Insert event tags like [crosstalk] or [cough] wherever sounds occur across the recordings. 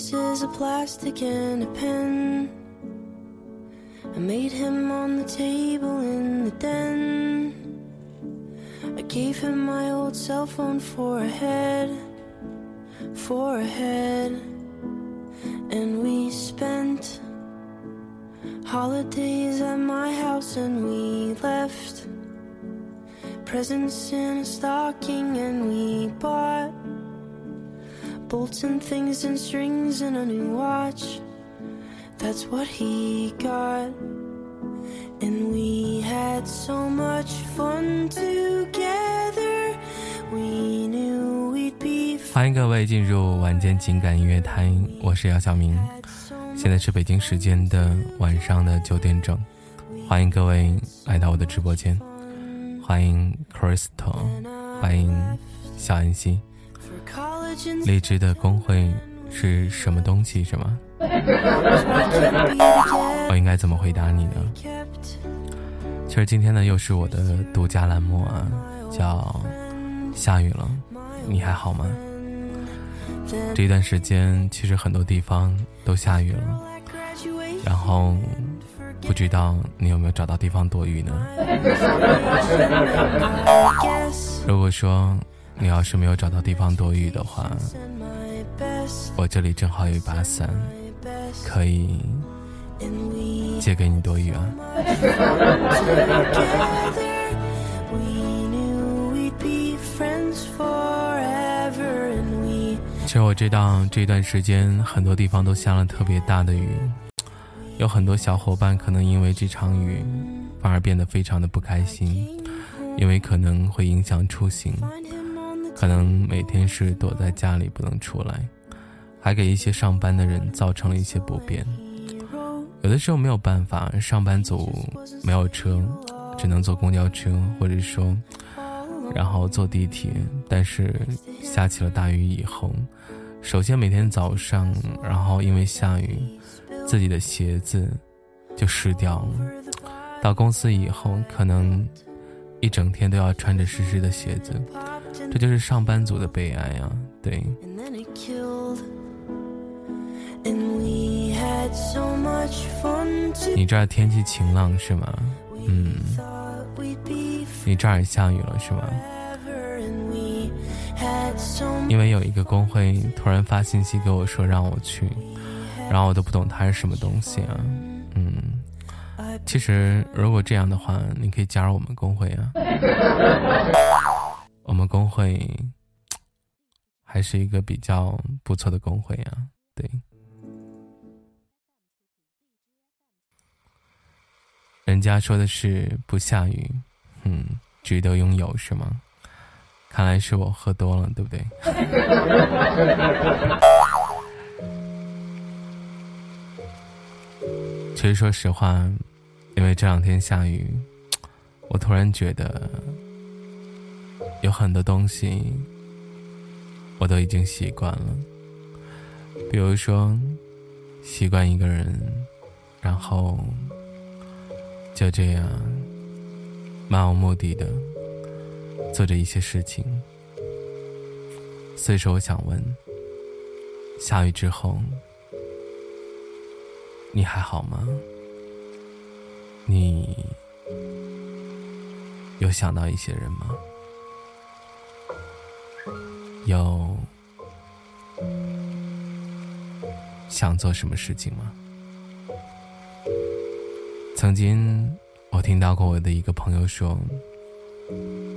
pieces of plastic and a pen. I made him on the table in the den. I gave him my old cell phone for a head, for a head. And we spent holidays at my house and we left presents in a stocking and we bought bolts and things and strings and a new watch. That's what he got. And we had so much fun together. We knew we'd be 欢迎各位进入晚间情感音乐台，我是姚晓明。现在是北京时间的晚上的九点整，欢迎各位来到我的直播间，欢迎 Crystal，欢迎小安心。 荔枝的工会是什么东西？是吗？[laughs] 我应该怎么回答你呢？其实今天呢，又是我的独家栏目啊，叫“下雨了，你还好吗？”这一段时间，其实很多地方都下雨了，然后不知道你有没有找到地方躲雨呢？[laughs] 如果说你要是没有找到地方躲雨的话我这里正好有一把伞，可以借给你躲雨啊。[laughs] 其实我知道这段时间很多地方都下了特别大的雨，有很多小伙伴可能因为这场雨反而变得非常的不开心，因为可能会影响出行，可能每天是躲在家里不能出来，还给一些上班的人造成了一些不便。有的时候没有办法，上班族没有车，只能坐公交车，或者说，然后坐地铁。但是下起了大雨以后，首先每天早上，然后因为下雨，自己的鞋子就湿掉了。到公司以后，可能一整天都要穿着湿湿的鞋子，这就是上班族的悲哀啊！对.你这儿天气晴朗是吗？嗯你这儿也下雨了是吗因为有一个工会突然发信息给我说让我去，然后我都不懂它是什么东西啊。嗯，其实如果这样的话，你可以加入我们工会啊。[laughs] 我们工会还是一个比较不错的工会啊。对，人家说的是不下雨，嗯，值得拥有是吗？看来是我喝多了，对不对？[laughs] 其实说实话，因为这两天下雨，我突然觉得有很多东西我都已经习惯了，比如说习惯一个人，然后就这样漫无目的的做着一些事情。所以说，我想问，下雨之后。你还好吗？你有想到一些人吗？有想做什么事情吗？曾经我听到过我的一个朋友说，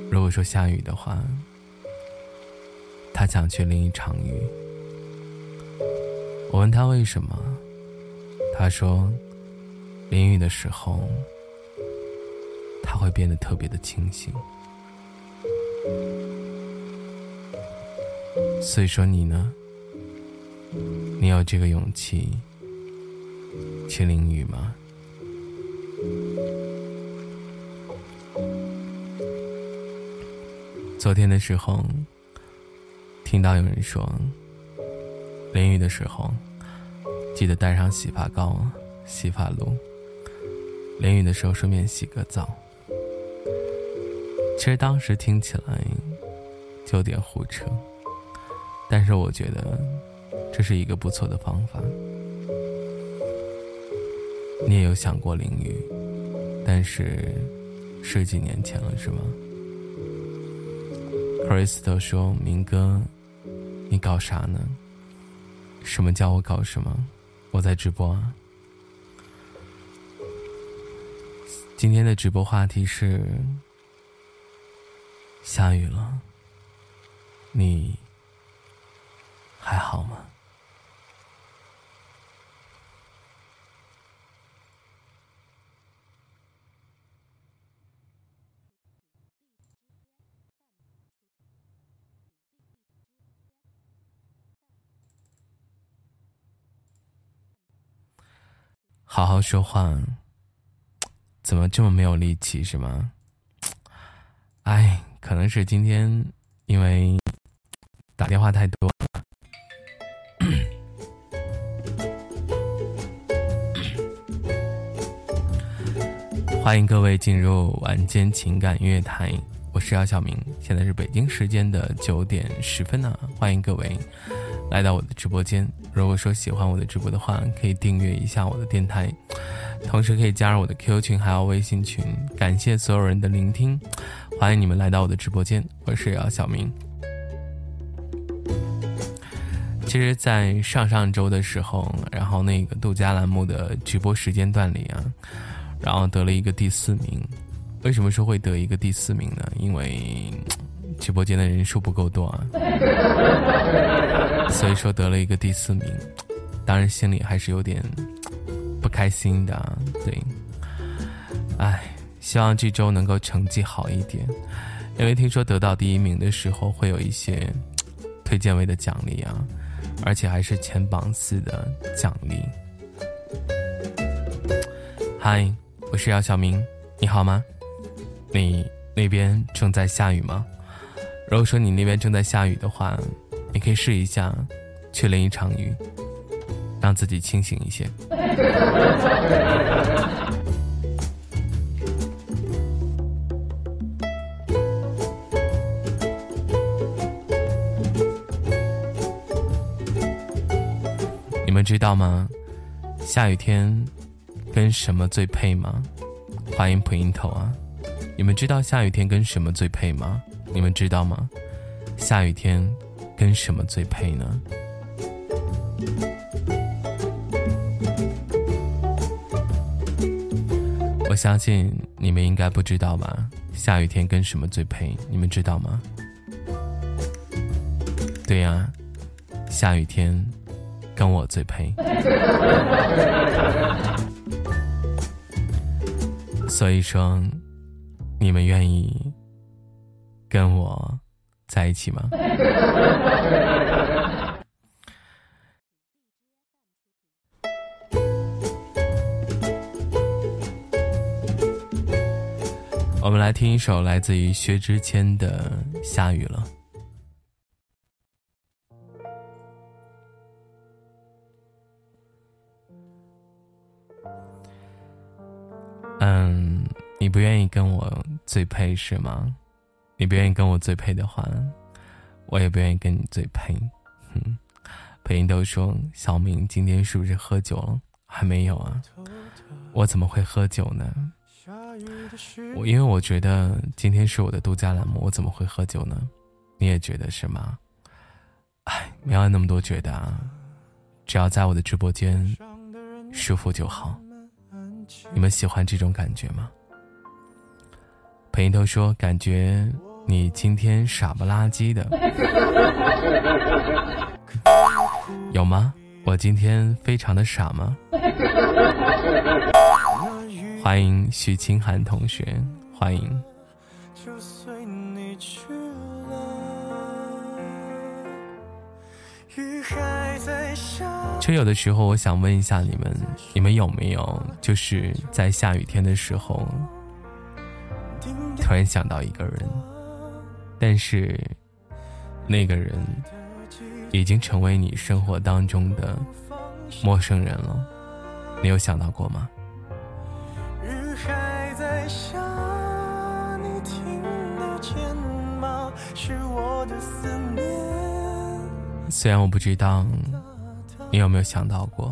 如果说下雨的话，他想去淋一场雨。我问他为什么？他说，淋雨的时候，他会变得特别的清醒。所以说你呢？你有这个勇气去淋雨吗？昨天的时候，听到有人说，淋雨的时候。记得带上洗发膏、洗发露。淋雨的时候顺便洗个澡。其实当时听起来就有点胡扯，但是我觉得这是一个不错的方法。你也有想过淋雨，但是十几年前了，是吗？克里斯特说：“明哥，你搞啥呢？什么叫我搞什么？我在直播啊。今天的直播话题是：下雨了，你还好吗？”好好说话，怎么这么没有力气是吗？哎，可能是今天因为打电话太多。欢迎各位进入晚间情感音乐台，我是姚晓明，现在是北京时间的九点十分呢，欢迎各位。来到我的直播间，如果说喜欢我的直播的话，可以订阅一下我的电台，同时可以加入我的 QQ 群，还有微信群。感谢所有人的聆听，欢迎你们来到我的直播间，我是姚小明。其实，在上上周的时候，然后那个杜佳栏目的直播时间段里啊，然后得了一个第四名。为什么说会得一个第四名呢？因为。直播间的人数不够多啊，[laughs] 所以说得了一个第四名，当然心里还是有点不开心的。对，哎，希望这周能够成绩好一点，因为听说得到第一名的时候会有一些推荐位的奖励啊，而且还是前榜四的奖励。嗨，我是姚小明，你好吗？你那边正在下雨吗？如果说你那边正在下雨的话，你可以试一下去淋一场雨，让自己清醒一些。你们知道吗？下雨天跟什么最配吗？欢迎普音头啊！你们知道下雨天跟什么最配吗？你们知道吗？下雨天跟什么最配呢？我相信你们应该不知道吧？下雨天跟什么最配？你们知道吗？对呀，下雨天跟我最配。所以说，你们愿意？跟我在一起吗？[laughs] 我们来听一首来自于薛之谦的《下雨了》。嗯，你不愿意跟我最配是吗？你不愿意跟我最配的话，我也不愿意跟你最配。哼，配音都说小明今天是不是喝酒了？还没有啊，我怎么会喝酒呢？我因为我觉得今天是我的独家栏目，我怎么会喝酒呢？你也觉得是吗？哎，没有那么多觉得啊，只要在我的直播间舒服就好。你们喜欢这种感觉吗？朋友都说感觉。你今天傻不拉几的，[laughs] 有吗？我今天非常的傻吗？欢迎许清寒同学，欢迎。就有的时候，我想问一下你们，你们有没有就是在下雨天的时候，突然想到一个人？但是，那个人已经成为你生活当中的陌生人了，你有想到过吗？是我的思虽然我不知道你有没有想到过？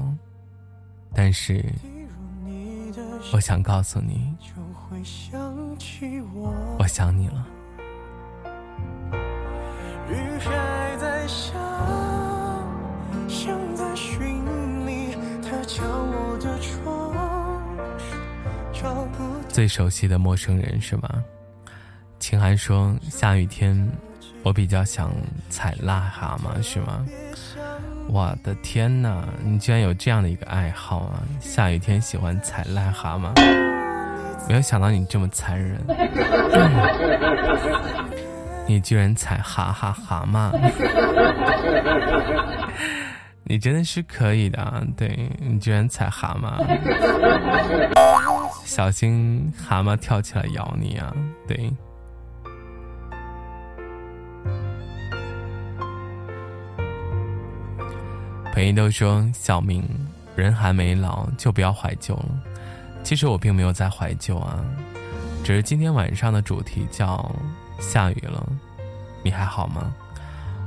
但是，我想告诉你，我想你了。雨还在下，像在寻你，它敲我的窗，找不最熟悉的陌生人是吗？秦寒说：“下雨天，我比较想踩癞蛤蟆，是吗？”我的天哪，你居然有这样的一个爱好啊！下雨天喜欢踩癞蛤蟆，没有想到你这么残忍，[laughs] 你居然踩哈哈蛤蟆，[laughs] 你真的是可以的，对你居然踩蛤蟆，小心蛤蟆跳起来咬你啊！对。都说小明，人还没老就不要怀旧了。其实我并没有在怀旧啊，只是今天晚上的主题叫下雨了，你还好吗？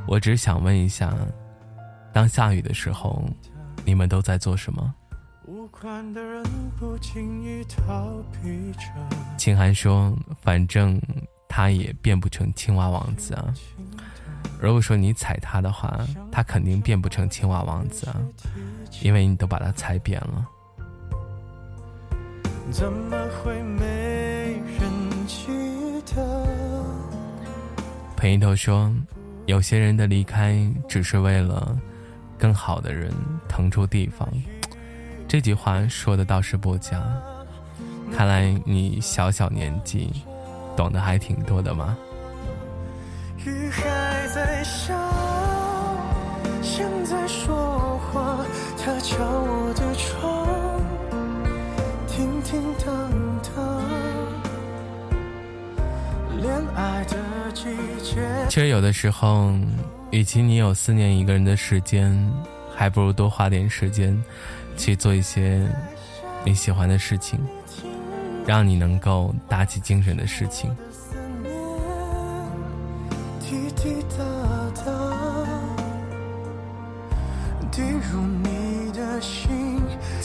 我只是想问一下，当下雨的时候，你们都在做什么？清寒说，反正他也变不成青蛙王子啊。如果说你踩他的话，他肯定变不成青蛙王子啊，因为你都把他踩扁了。怎么会没人记得？裴一头说：“有些人的离开只是为了更好的人腾出地方。”这句话说的倒是不假，看来你小小年纪懂得还挺多的嘛。在笑，像在说话。他敲我的窗，叮叮当当。恋爱的季节。其实有的时候，与其你有思念一个人的时间，还不如多花点时间去做一些你喜欢的事情，让你能够打起精神的事情。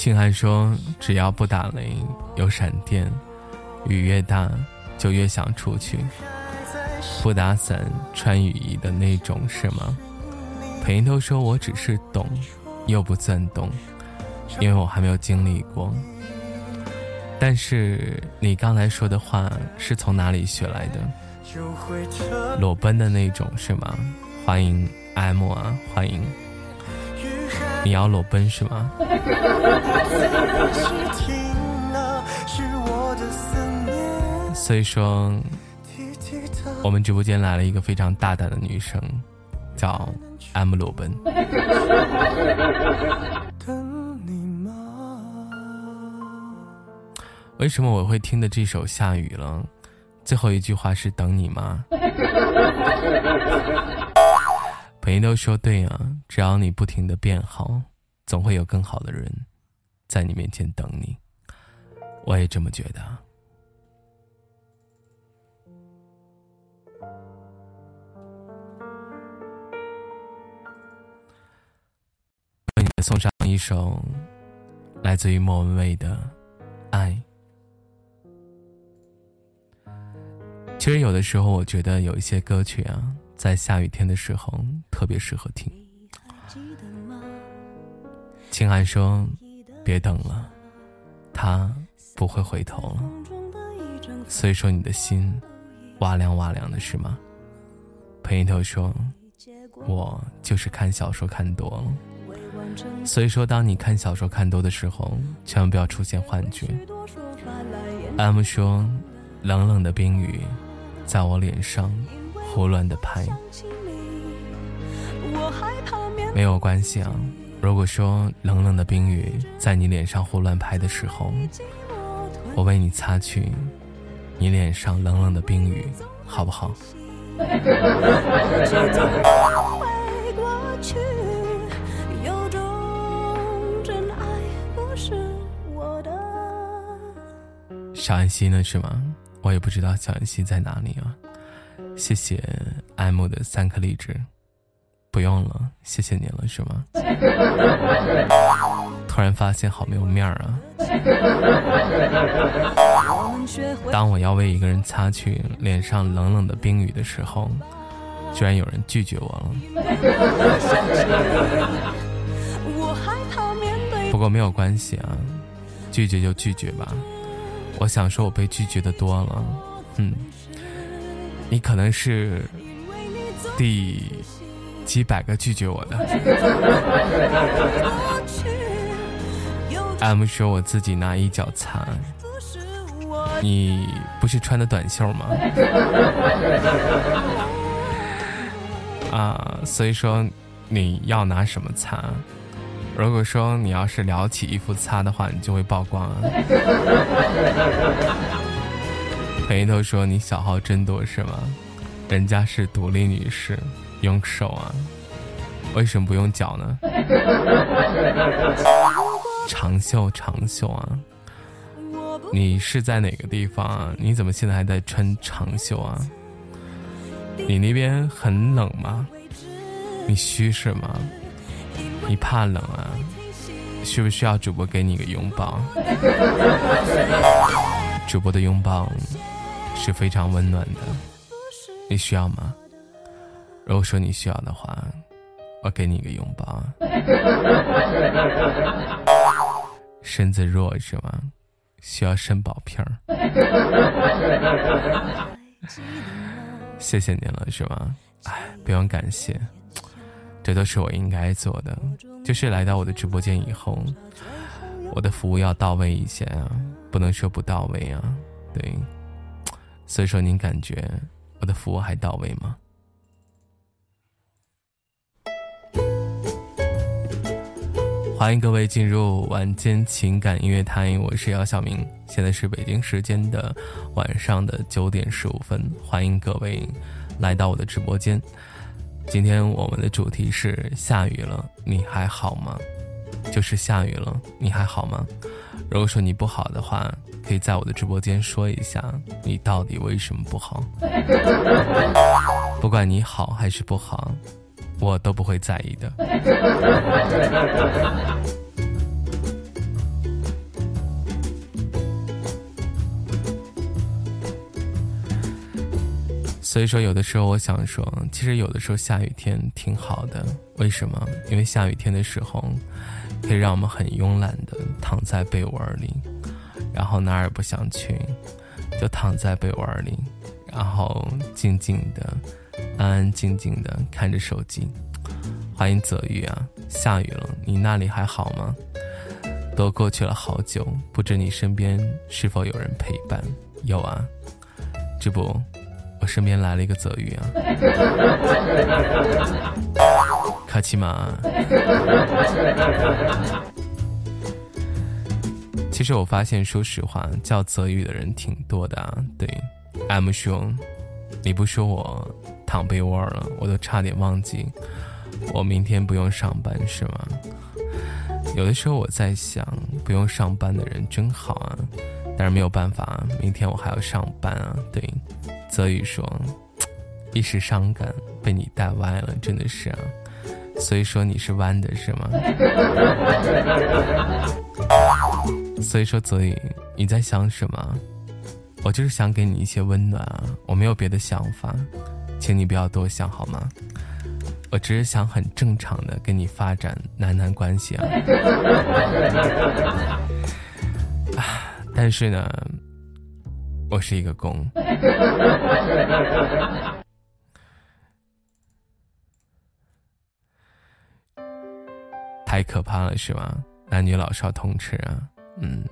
庆寒说：“只要不打雷，有闪电，雨越大就越想出去。不打伞，穿雨衣的那种是吗？”裴头说：“我只是懂，又不算懂，因为我还没有经历过。但是你刚才说的话是从哪里学来的？裸奔的那种是吗？欢迎 M 啊，欢迎。”你要裸奔是吗？[laughs] 所以说，我们直播间来了一个非常大胆的女生，叫 M 裸奔。[laughs] 为什么我会听的这首《下雨了》？最后一句话是“等你吗？” [laughs] 朋友都说对啊，只要你不停的变好，总会有更好的人，在你面前等你。我也这么觉得。为你们送上一首来自于莫文蔚的《爱》。其实有的时候，我觉得有一些歌曲啊。在下雨天的时候，特别适合听。青寒说：“别等了，他不会回头了。”所以说你的心哇凉哇凉的是吗？裴一头说：“我就是看小说看多了。”所以说，当你看小说看多的时候，千万不要出现幻觉。M 说：“冷冷的冰雨，在我脸上。”胡乱的拍，没有关系啊。如果说冷冷的冰雨在你脸上胡乱拍的时候，我为你擦去你脸上冷冷的冰雨，好不好？[laughs] 小安溪呢？是吗？我也不知道小安溪在哪里啊。谢谢爱慕的三颗荔枝，不用了，谢谢你了，是吗？[laughs] 突然发现好没有面儿啊！[laughs] 当我要为一个人擦去脸上冷冷的冰雨的时候，居然有人拒绝我了。不过没有关系啊，拒绝就拒绝吧。我想说，我被拒绝的多了。嗯，你可能是第几百个拒绝我的。[laughs] M 说我自己拿一脚擦，你不是穿的短袖吗？[laughs] 啊，所以说你要拿什么擦？如果说你要是撩起衣服擦的话，你就会曝光啊。裴头说你小号真多是吗？人家是独立女士，用手啊，为什么不用脚呢？[laughs] 长袖长袖啊，你是在哪个地方啊？你怎么现在还在穿长袖啊？你那边很冷吗？你虚是吗？你怕冷啊？需不需要主播给你个拥抱？[laughs] 主播的拥抱是非常温暖的，你需要吗？如果说你需要的话，我给你一个拥抱。[laughs] 身子弱是吗？需要肾宝片儿。谢谢您了是吗？哎，不用感谢。这都是我应该做的，就是来到我的直播间以后，我的服务要到位一些啊，不能说不到位啊，对，所以说您感觉我的服务还到位吗？欢迎各位进入晚间情感音乐台，我是姚晓明，现在是北京时间的晚上的九点十五分，欢迎各位来到我的直播间。今天我们的主题是下雨了，你还好吗？就是下雨了，你还好吗？如果说你不好的话，可以在我的直播间说一下，你到底为什么不好？[laughs] 不管你好还是不好，我都不会在意的。所以说，有的时候我想说，其实有的时候下雨天挺好的。为什么？因为下雨天的时候，可以让我们很慵懒的躺在被窝里，然后哪儿也不想去，就躺在被窝里，然后静静的、安安静静的看着手机。欢迎泽玉啊，下雨了，你那里还好吗？都过去了好久，不知你身边是否有人陪伴？有啊，这不。我身边来了一个泽宇啊，卡奇玛。[laughs] 其实我发现，说实话，叫泽宇的人挺多的啊。对，M 兄，你不说我躺被窝了，我都差点忘记我明天不用上班是吗？有的时候我在想，不用上班的人真好啊，但是没有办法，明天我还要上班啊。对。泽宇说：“一时伤感，被你带歪了，真的是啊。所以说你是弯的是吗？所以说泽宇，你在想什么？我就是想给你一些温暖啊，我没有别的想法，请你不要多想好吗？我只是想很正常的跟你发展男男关系啊。啊，但是呢。”我是一个公，太可怕了，是吧？男女老少通吃啊，嗯，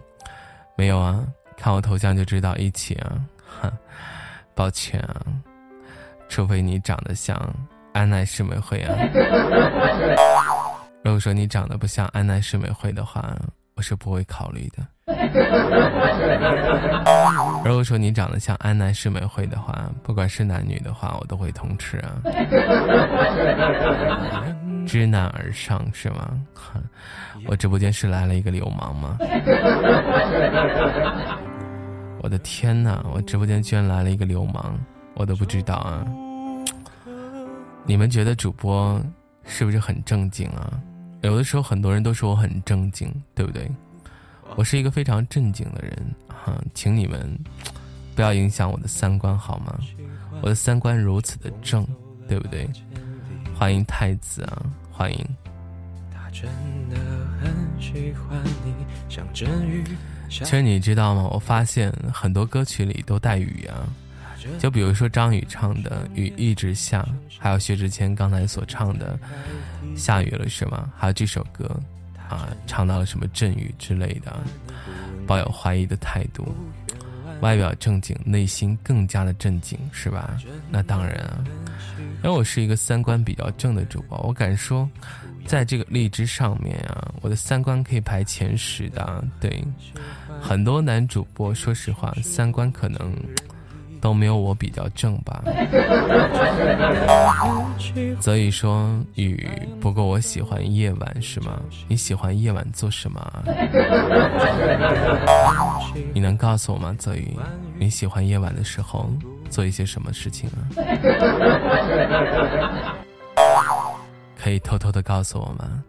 没有啊，看我头像就知道一起啊，哈，抱歉啊，除非你长得像安奈世美惠啊，[laughs] 如果说你长得不像安奈世美惠的话，我是不会考虑的。如果说你长得像安奈世美惠的话，不管是男女的话，我都会通吃啊。[laughs] 知难而上是吗？我直播间是来了一个流氓吗？[laughs] 我的天哪！我直播间居然来了一个流氓，我都不知道啊。你们觉得主播是不是很正经啊？有的时候很多人都说我很正经，对不对？我是一个非常正经的人哈，请你们不要影响我的三观好吗？我的三观如此的正，对不对？欢迎太子啊，欢迎。其实你知道吗？我发现很多歌曲里都带雨啊，就比如说张宇唱的《雨一直下》，还有薛之谦刚才所唱的《下雨了是吗？还有这首歌。啊，唱到了什么阵雨之类的，抱有怀疑的态度，外表正经，内心更加的正经，是吧？那当然啊，因为我是一个三观比较正的主播，我敢说，在这个荔枝上面啊，我的三观可以排前十的。对，很多男主播，说实话，三观可能。都没有我比较正吧，所以说雨不过我喜欢夜晚是吗？你喜欢夜晚做什么？你能告诉我吗？泽宇，你喜欢夜晚的时候做一些什么事情啊？可以偷偷的告诉我吗？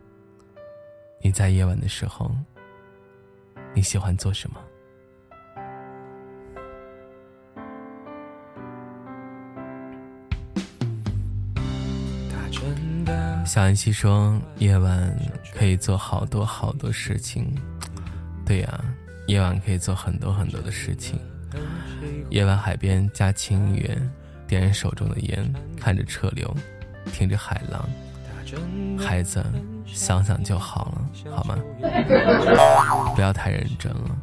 你在夜晚的时候你喜欢做什么？小安溪说：“夜晚可以做好多好多事情，对呀，夜晚可以做很多很多的事情。夜晚海边加轻音乐，点燃手中的烟，看着车流，听着海浪。孩子，想想就好了，好吗？不要太认真了。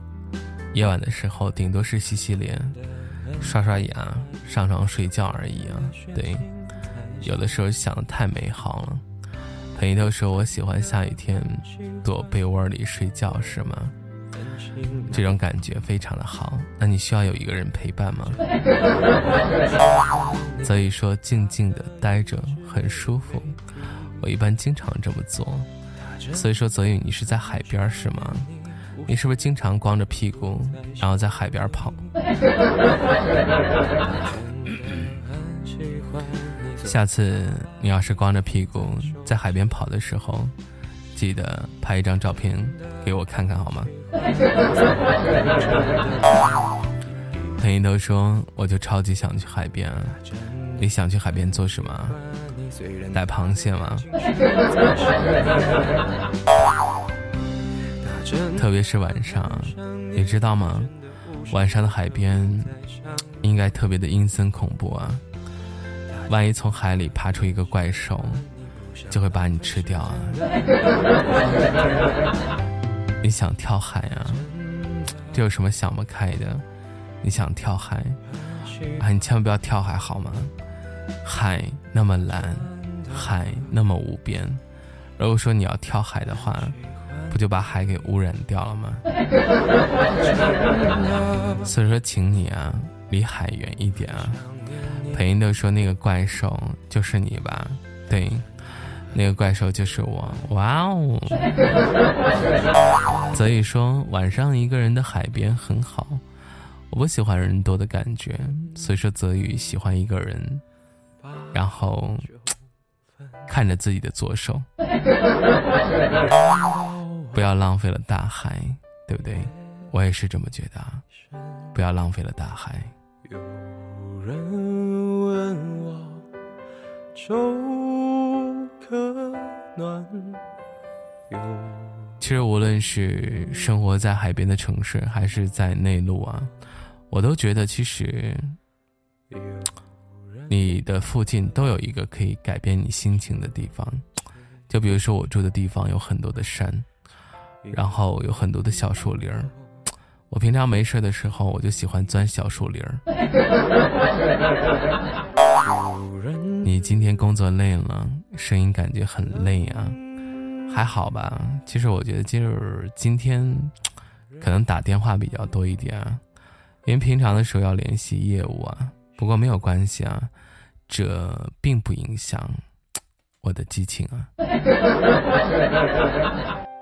夜晚的时候，顶多是洗洗脸，刷刷牙，上床睡觉而已啊。对，有的时候想的太美好了。”朋友都说我喜欢下雨天躲被窝里睡觉，是吗？这种感觉非常的好。那你需要有一个人陪伴吗？[laughs] 所以说静静的待着很舒服，我一般经常这么做。所以说泽宇，你是在海边是吗？你是不是经常光着屁股然后在海边跑？[laughs] 下次你要是光着屁股在海边跑的时候，记得拍一张照片给我看看好吗？[laughs] 朋友都说我就超级想去海边，你想去海边做什么？逮螃蟹吗？[laughs] 特别是晚上，你知道吗？晚上的海边应该特别的阴森恐怖啊。万一从海里爬出一个怪兽，就会把你吃掉啊！[laughs] 你想跳海啊？这有什么想不开的？你想跳海啊？你千万不要跳海好吗？海那么蓝，海那么无边，如果说你要跳海的话，不就把海给污染掉了吗？[laughs] 所以说，请你啊，离海远一点啊！裴英都说那个怪兽就是你吧？对，那个怪兽就是我。哇哦！[laughs] 所以说晚上一个人的海边很好，我不喜欢人多的感觉，所以说泽宇喜欢一个人，然后看着自己的左手，[laughs] 不要浪费了大海，对不对？我也是这么觉得，不要浪费了大海。手可暖其实，无论是生活在海边的城市，还是在内陆啊，我都觉得，其实你的附近都有一个可以改变你心情的地方。就比如说，我住的地方有很多的山，然后有很多的小树林儿。我平常没事的时候，我就喜欢钻小树林儿。你今天工作累了，声音感觉很累啊，还好吧？其实我觉得今儿今天 [tsk] 可能打电话比较多一点啊，因为平常的时候要联系业务啊。不过没有关系啊，这并不影响 [tsk] 我的激情啊。[laughs]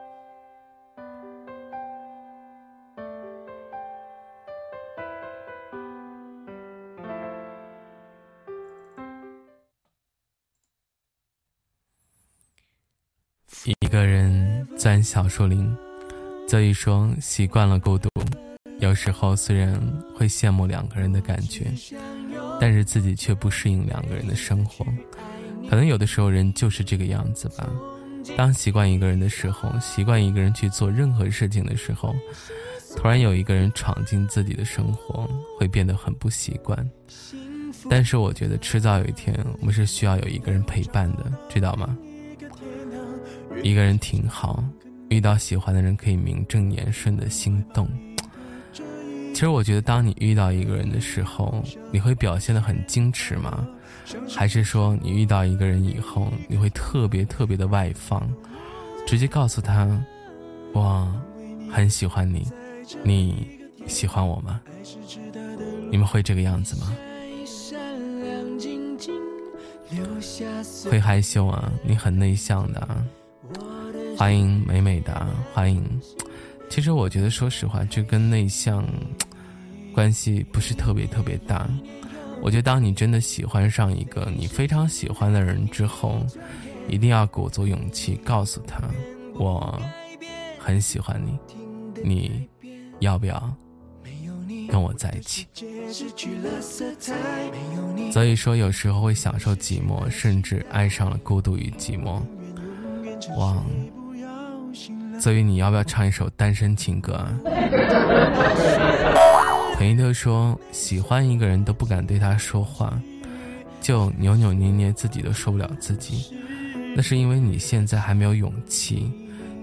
一个人钻小树林，所以说习惯了孤独。有时候虽然会羡慕两个人的感觉，但是自己却不适应两个人的生活。可能有的时候人就是这个样子吧。当习惯一个人的时候，习惯一个人去做任何事情的时候，突然有一个人闯进自己的生活，会变得很不习惯。但是我觉得迟早有一天，我们是需要有一个人陪伴的，知道吗？一个人挺好，遇到喜欢的人可以名正言顺的心动。其实我觉得，当你遇到一个人的时候，你会表现的很矜持吗？还是说你遇到一个人以后，你会特别特别的外放，直接告诉他，我很喜欢你，你喜欢我吗？你们会这个样子吗？会害羞啊？你很内向的。欢迎美美的，欢迎。其实我觉得，说实话，这跟内向关系不是特别特别大。我觉得，当你真的喜欢上一个你非常喜欢的人之后，一定要鼓足勇气告诉他，我很喜欢你，你要不要跟我在一起？所以说，有时候会享受寂寞，甚至爱上了孤独与寂寞。哇！所以你要不要唱一首单身情歌啊？彭一特说，喜欢一个人都不敢对他说话，就扭扭捏捏，自己都受不了自己。那是因为你现在还没有勇气，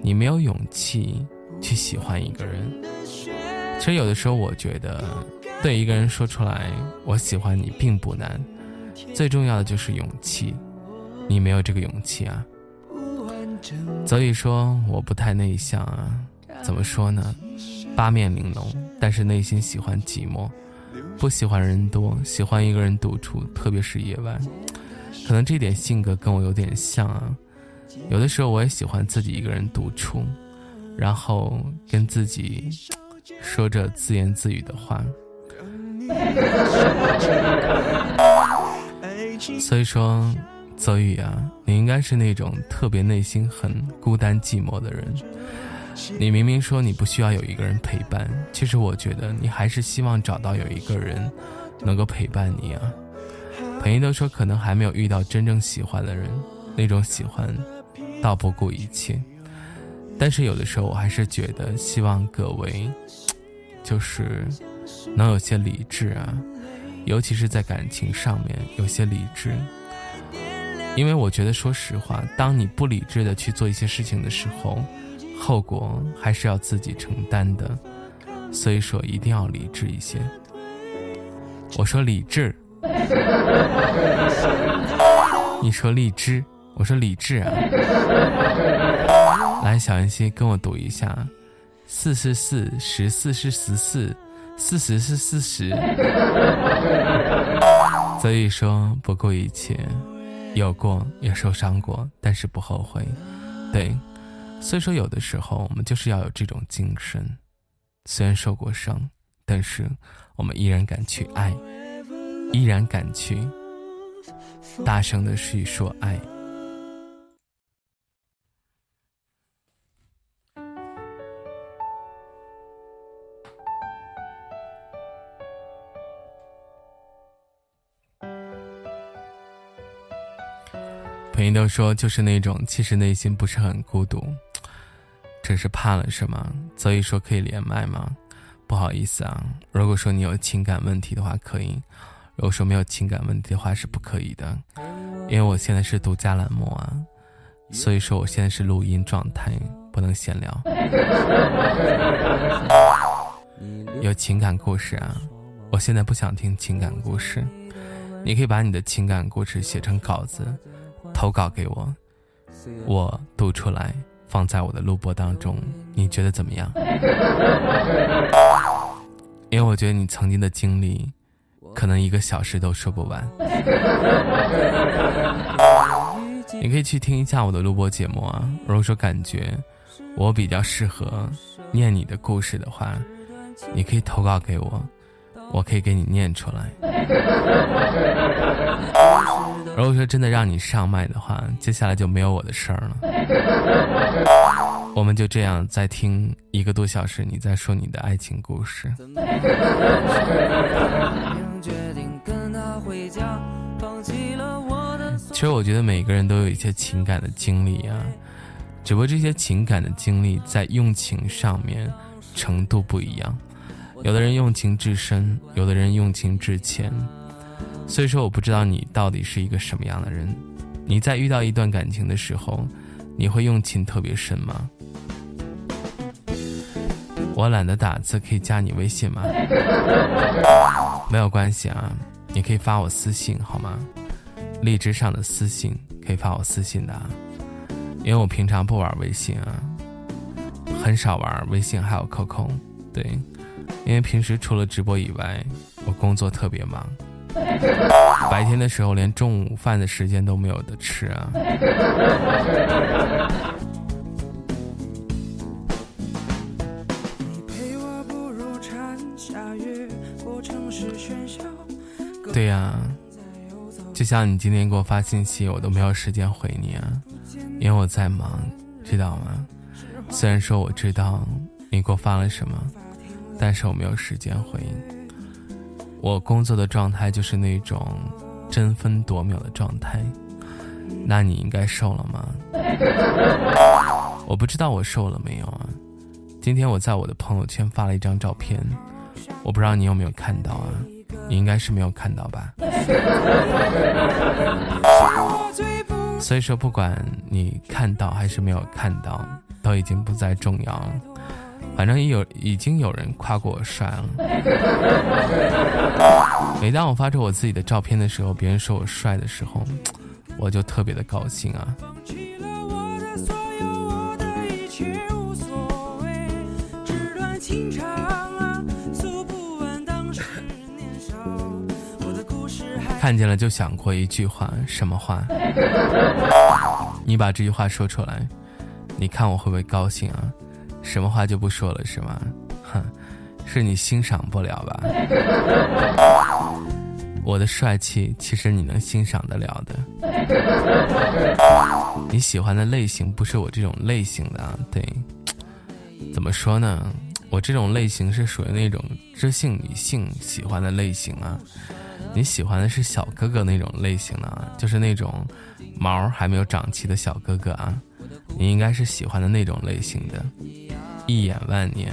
你没有勇气去喜欢一个人。其实有的时候，我觉得对一个人说出来“我喜欢你”并不难，最重要的就是勇气。你没有这个勇气啊。所以说我不太内向啊，怎么说呢？八面玲珑，但是内心喜欢寂寞，不喜欢人多，喜欢一个人独处，特别是夜晚。可能这点性格跟我有点像啊。有的时候我也喜欢自己一个人独处，然后跟自己说着自言自语的话。[laughs] 所以说。泽宇啊，你应该是那种特别内心很孤单寂寞的人。你明明说你不需要有一个人陪伴，其实我觉得你还是希望找到有一个人能够陪伴你啊。朋友都说可能还没有遇到真正喜欢的人，那种喜欢倒不顾一切。但是有的时候我还是觉得，希望各位就是能有些理智啊，尤其是在感情上面有些理智。因为我觉得，说实话，当你不理智的去做一些事情的时候，后果还是要自己承担的。所以说，一定要理智一些。我说理智，你说荔枝，我说理智啊。来，小妍希跟我读一下：四是四十，四是十四，四十是四十。[laughs] 所以说，不顾一切。有过也受伤过，但是不后悔。对，所以说有的时候我们就是要有这种精神，虽然受过伤，但是我们依然敢去爱，依然敢去大声的去说爱。朋友都说，就是那种其实内心不是很孤独，只是怕了，是吗？所以说可以连麦吗？不好意思啊，如果说你有情感问题的话可以，如果说没有情感问题的话是不可以的，因为我现在是独家栏目啊，所以说我现在是录音状态，不能闲聊。有情感故事啊，我现在不想听情感故事，你可以把你的情感故事写成稿子。投稿给我，我读出来放在我的录播当中，你觉得怎么样？[laughs] 因为我觉得你曾经的经历，可能一个小时都说不完。[laughs] 你可以去听一下我的录播节目啊。如果说感觉我比较适合念你的故事的话，你可以投稿给我，我可以给你念出来。[laughs] 如果说真的让你上麦的话，接下来就没有我的事儿了。我们就这样再听一个多小时，你在说你的爱情故事。其实我觉得每个人都有一些情感的经历啊，只不过这些情感的经历在用情上面程度不一样，有的人用情至深，有的人用情至浅。所以说，我不知道你到底是一个什么样的人。你在遇到一段感情的时候，你会用情特别深吗？我懒得打字，可以加你微信吗？没有关系啊，你可以发我私信好吗？荔枝上的私信可以发我私信的，因为我平常不玩微信啊，很少玩微信，还有 QQ。对，因为平时除了直播以外，我工作特别忙，[laughs] 白天的时候连中午饭的时间都没有的吃啊。对呀，就像你今天给我发信息，我都没有时间回你啊，因为我在忙，知道吗？虽然说我知道你给我发了什么，但是我没有时间回应。我工作的状态就是那种争分夺秒的状态，那你应该瘦了吗？[laughs] 我不知道我瘦了没有啊。今天我在我的朋友圈发了一张照片，我不知道你有没有看到啊。你应该是没有看到吧？[laughs] 所以说，不管你看到还是没有看到，都已经不再重要了。反正有已经有人夸过我帅了。[laughs] 每当我发出我自己的照片的时候，别人说我帅的时候，我就特别的高兴啊。看见了就想过一句话，什么话？[laughs] 你把这句话说出来，你看我会不会高兴啊？什么话就不说了是吗？哼，[laughs] 是你欣赏不了吧？我的帅气其实你能欣赏得了的。你喜欢的类型不是我这种类型的，对？怎么说呢？我这种类型是属于那种知性女性喜欢的类型啊。你喜欢的是小哥哥那种类型的，啊就是那种毛还没有长齐的小哥哥啊。你应该是喜欢的那种类型的，一眼万年。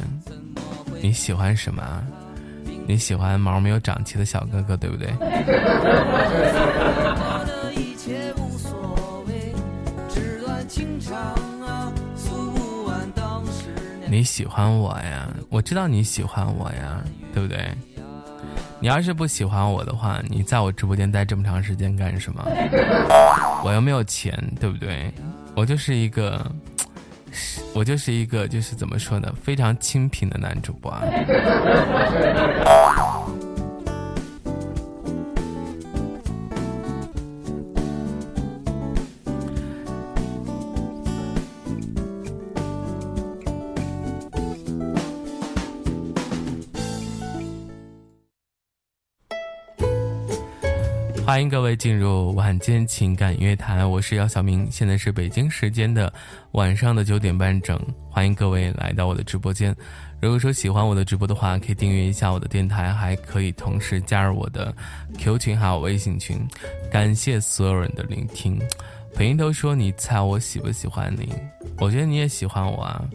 你喜欢什么？你喜欢毛没有长齐的小哥哥，对不对？[laughs] 你喜欢我呀？我知道你喜欢我呀，对不对？你要是不喜欢我的话，你在我直播间待这么长时间干什么？[laughs] 我又没有钱，对不对？我就是一个，我就是一个，就是怎么说呢？非常清贫的男主播啊。[laughs] 欢迎各位进入晚间情感音乐台，我是姚晓明，现在是北京时间的晚上的九点半整。欢迎各位来到我的直播间。如果说喜欢我的直播的话，可以订阅一下我的电台，还可以同时加入我的 Q 群还有微信群。感谢所有人的聆听。朋友都说你猜我喜不喜欢你？我觉得你也喜欢我啊。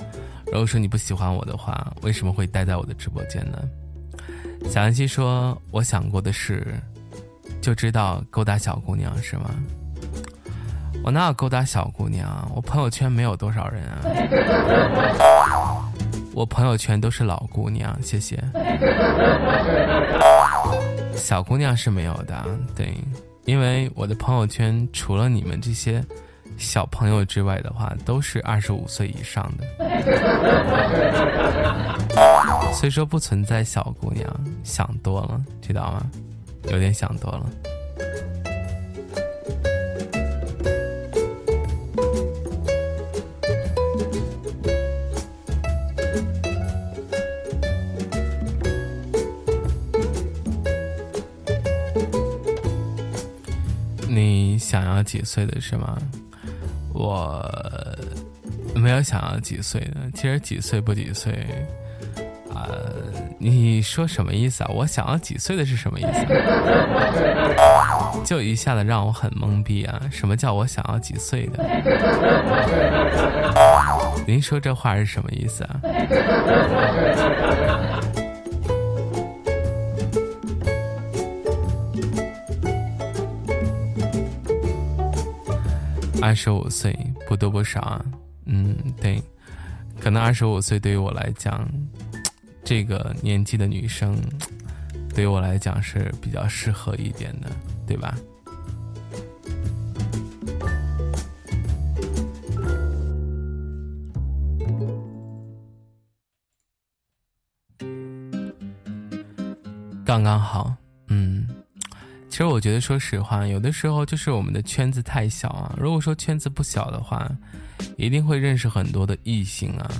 如果说你不喜欢我的话，为什么会待在我的直播间呢？小安溪说，我想过的是。就知道勾搭小姑娘是吗？我哪有勾搭小姑娘？我朋友圈没有多少人啊。我朋友圈都是老姑娘，谢谢。小姑娘是没有的，对，因为我的朋友圈除了你们这些小朋友之外的话，都是二十五岁以上的，所以说不存在小姑娘，想多了，知道吗？有点想多了。你想要几岁的是吗？我没有想要几岁的，其实几岁不几岁，你说什么意思啊？我想要几岁的是什么意思？就一下子让我很懵逼啊！什么叫我想要几岁的？您说这话是什么意思啊？二十五岁不多不少啊，嗯，对，可能二十五岁对于我来讲，这个年纪的女生，对于我来讲是比较适合一点的，对吧？刚刚好，觉得，说实话，有的时候就是我们的圈子太小啊。如果说圈子不小的话，一定会认识很多的异性啊。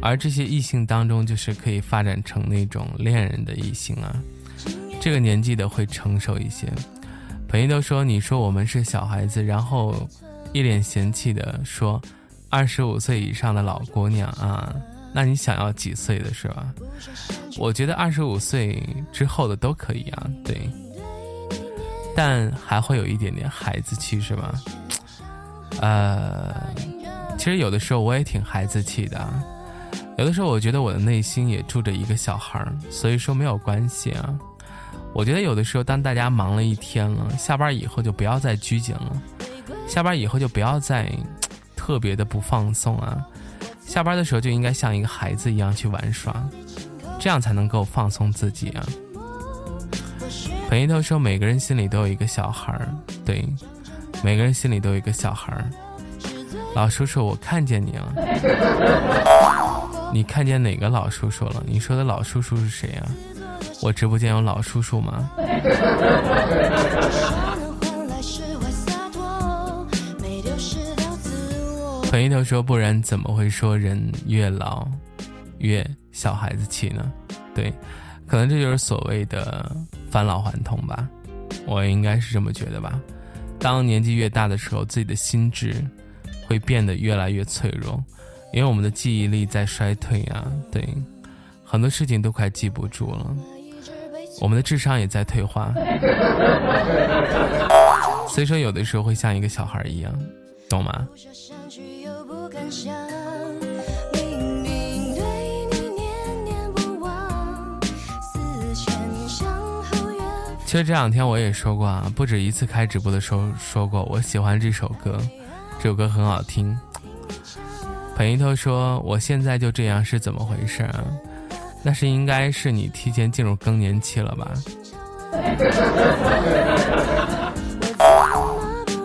而这些异性当中，就是可以发展成那种恋人的异性啊。这个年纪的会成熟一些。朋友都说，你说我们是小孩子，然后一脸嫌弃的说，二十五岁以上的老姑娘啊，那你想要几岁的是吧？我觉得二十五岁之后的都可以啊，对。但还会有一点点孩子气，是吧？呃，其实有的时候我也挺孩子气的，有的时候我觉得我的内心也住着一个小孩儿，所以说没有关系啊。我觉得有的时候，当大家忙了一天了，下班以后就不要再拘谨了，下班以后就不要再特别的不放松啊。下班的时候就应该像一个孩子一样去玩耍，这样才能够放松自己啊。本一头说：“每个人心里都有一个小孩儿，对，每个人心里都有一个小孩儿。”老叔叔，我看见你了。你看见哪个老叔叔了？你说的老叔叔是谁呀？我直播间有老叔叔吗？本一头说：“不然怎么会说人越老越小孩子气呢？”对。可能这就是所谓的返老还童吧，我应该是这么觉得吧。当年纪越大的时候，自己的心智会变得越来越脆弱，因为我们的记忆力在衰退啊，对，很多事情都快记不住了，我们的智商也在退化，[laughs] 所以说有的时候会像一个小孩一样，懂吗？其实这两天我也说过啊，不止一次开直播的时候说过，我喜欢这首歌，这首歌很好听。彭一头说：“我现在就这样是怎么回事啊？那是应该是你提前进入更年期了吧？”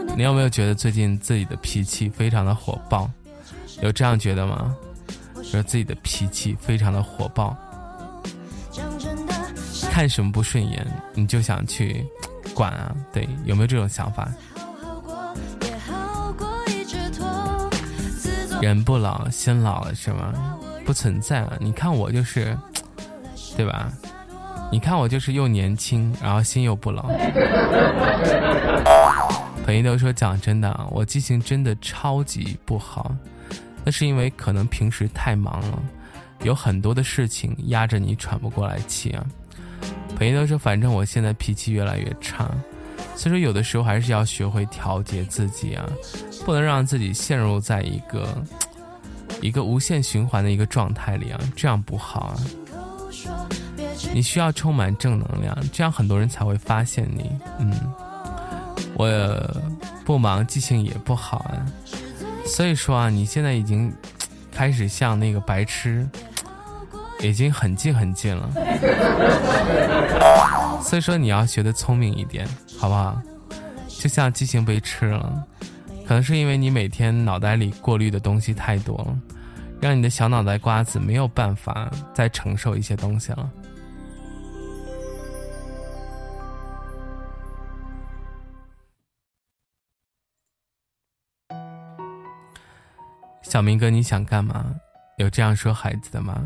[laughs] 你有没有觉得最近自己的脾气非常的火爆？有这样觉得吗？说自己的脾气非常的火爆。看什么不顺眼，你就想去管啊？对，有没有这种想法？人不老，心老了是吗？不存在了。你看我就是，对吧？你看我就是又年轻，然后心又不老。[laughs] 朋友都说讲真的，我记性真的超级不好，那是因为可能平时太忙了，有很多的事情压着你喘不过来气啊。朋友都说，反正我现在脾气越来越差，所以说有的时候还是要学会调节自己啊，不能让自己陷入在一个一个无限循环的一个状态里啊，这样不好啊。你需要充满正能量，这样很多人才会发现你。嗯，我不忙，记性也不好啊，所以说啊，你现在已经开始像那个白痴。已经很近很近了，所以说你要学的聪明一点，好不好？就像记性被吃了，可能是因为你每天脑袋里过滤的东西太多了，让你的小脑袋瓜子没有办法再承受一些东西了。小明哥，你想干嘛？有这样说孩子的吗？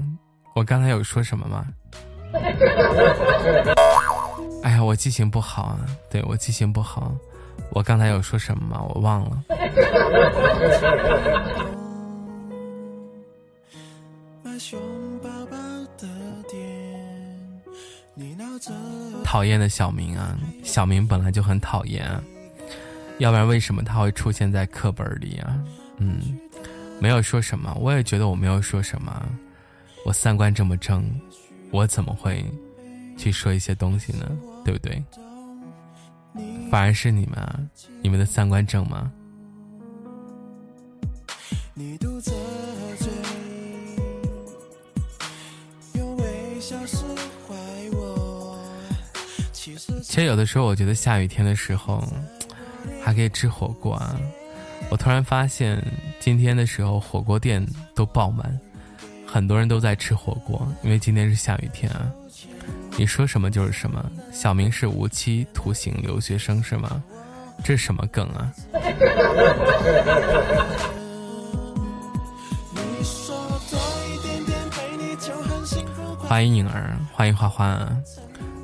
我刚才有说什么吗？[laughs] 哎呀，我记性不好啊！对我记性不好，我刚才有说什么吗？我忘了。[laughs] 讨厌的小明啊，小明本来就很讨厌啊，要不然为什么他会出现在课本里啊？嗯，没有说什么，我也觉得我没有说什么，我三观这么正，我怎么会去说一些东西呢？对不对？反而是你们，啊，你们的三观正吗？其实有的时候，我觉得下雨天的时候，还可以吃火锅啊。我突然发现，今天的时候火锅店都爆满，很多人都在吃火锅，因为今天是下雨天啊。你说什么就是什么，小明是无期徒刑留学生是吗？这是什么梗啊？[laughs] 欢迎颖儿，欢迎花花，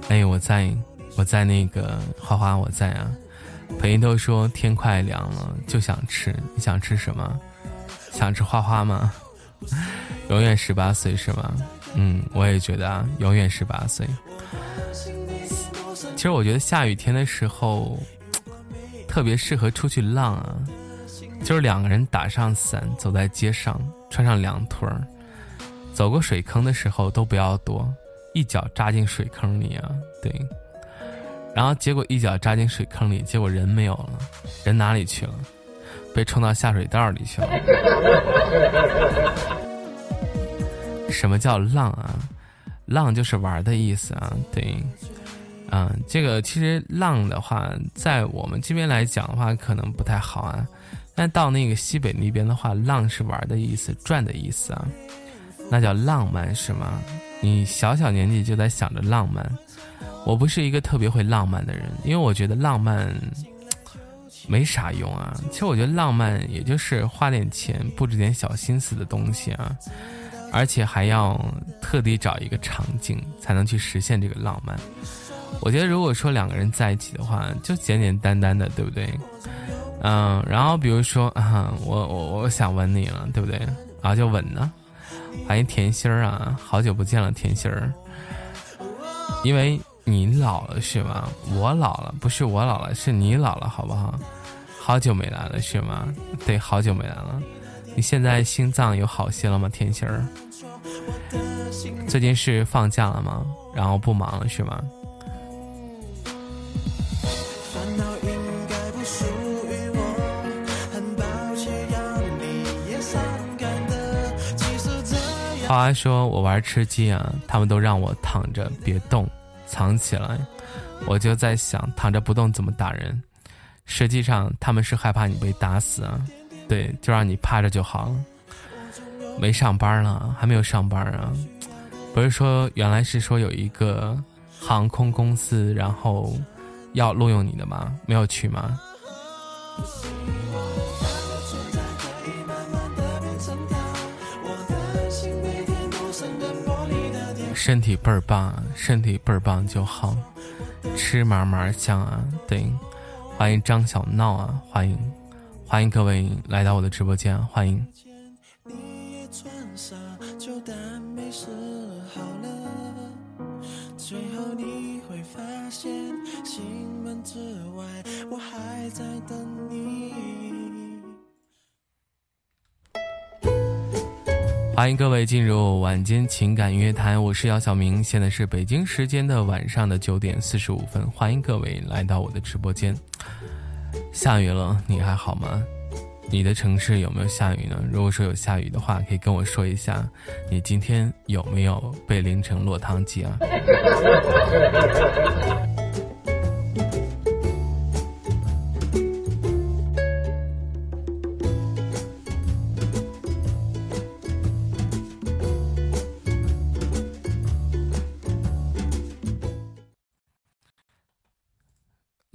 哎，我在。我在那个花花，我在啊。朋友都说天快凉了，就想吃。你想吃什么？想吃花花吗？永远十八岁是吗？嗯，我也觉得啊，永远十八岁。其实我觉得下雨天的时候，特别适合出去浪啊。就是两个人打上伞，走在街上，穿上凉拖儿，走过水坑的时候都不要躲，一脚扎进水坑里啊。对。然后结果一脚扎进水坑里，结果人没有了，人哪里去了？被冲到下水道里去了。什么叫浪啊？浪就是玩的意思啊。对，嗯，这个其实浪的话，在我们这边来讲的话，可能不太好啊。但到那个西北那边的话，浪是玩的意思，转的意思啊。那叫浪漫是吗？你小小年纪就在想着浪漫。我不是一个特别会浪漫的人，因为我觉得浪漫没啥用啊。其实我觉得浪漫也就是花点钱、布置点小心思的东西啊，而且还要特地找一个场景才能去实现这个浪漫。我觉得如果说两个人在一起的话，就简简单单的，对不对？嗯，然后比如说 [laughs] 啊，我我我想吻你了，对不对？然后就吻呢。欢迎甜心儿啊，好久不见了，甜心儿。因为。你老了是吗？我老了，不是我老了，是你老了，好不好？好久没来了是吗？对，好久没来了。你现在心脏有好些了吗，甜心儿？最近是放假了吗？然后不忙了是吗？花花说：“我玩吃鸡啊，他们都让我躺着别动。”藏起来，我就在想，躺着不动怎么打人？实际上他们是害怕你被打死啊，对，就让你趴着就好了。没上班了，还没有上班啊？不是说原来是说有一个航空公司，然后要录用你的吗？没有去吗？身体倍儿棒，身体倍儿棒就好，吃嘛嘛香啊！对，欢迎张小闹啊！欢迎，欢迎各位来到我的直播间，欢迎。欢迎各位进入晚间情感音乐台，我是姚晓明，现在是北京时间的晚上的九点四十五分。欢迎各位来到我的直播间。下雨了，你还好吗？你的城市有没有下雨呢？如果说有下雨的话，可以跟我说一下，你今天有没有被淋成落汤鸡啊？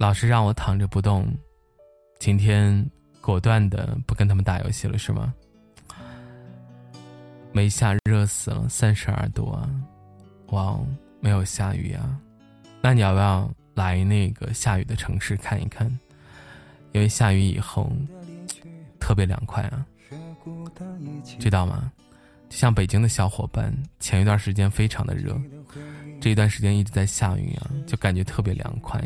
老是让我躺着不动，今天果断的不跟他们打游戏了，是吗？没下热死了，三十二度啊！哇，没有下雨啊！那你要不要来那个下雨的城市看一看？因为下雨以后特别凉快啊，知道吗？像北京的小伙伴，前一段时间非常的热，这一段时间一直在下雨啊，就感觉特别凉快。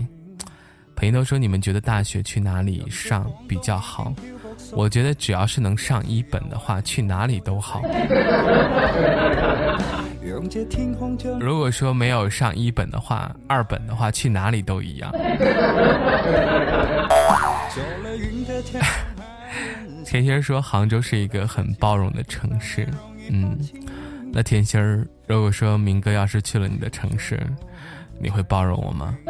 朋友都说你们觉得大学去哪里上比较好？我觉得只要是能上一本的话，去哪里都好。如果说没有上一本的话，二本的话，去哪里都一样。[laughs] 甜心儿说杭州是一个很包容的城市，嗯，那甜心儿，如果说明哥要是去了你的城市，你会包容我吗？[laughs]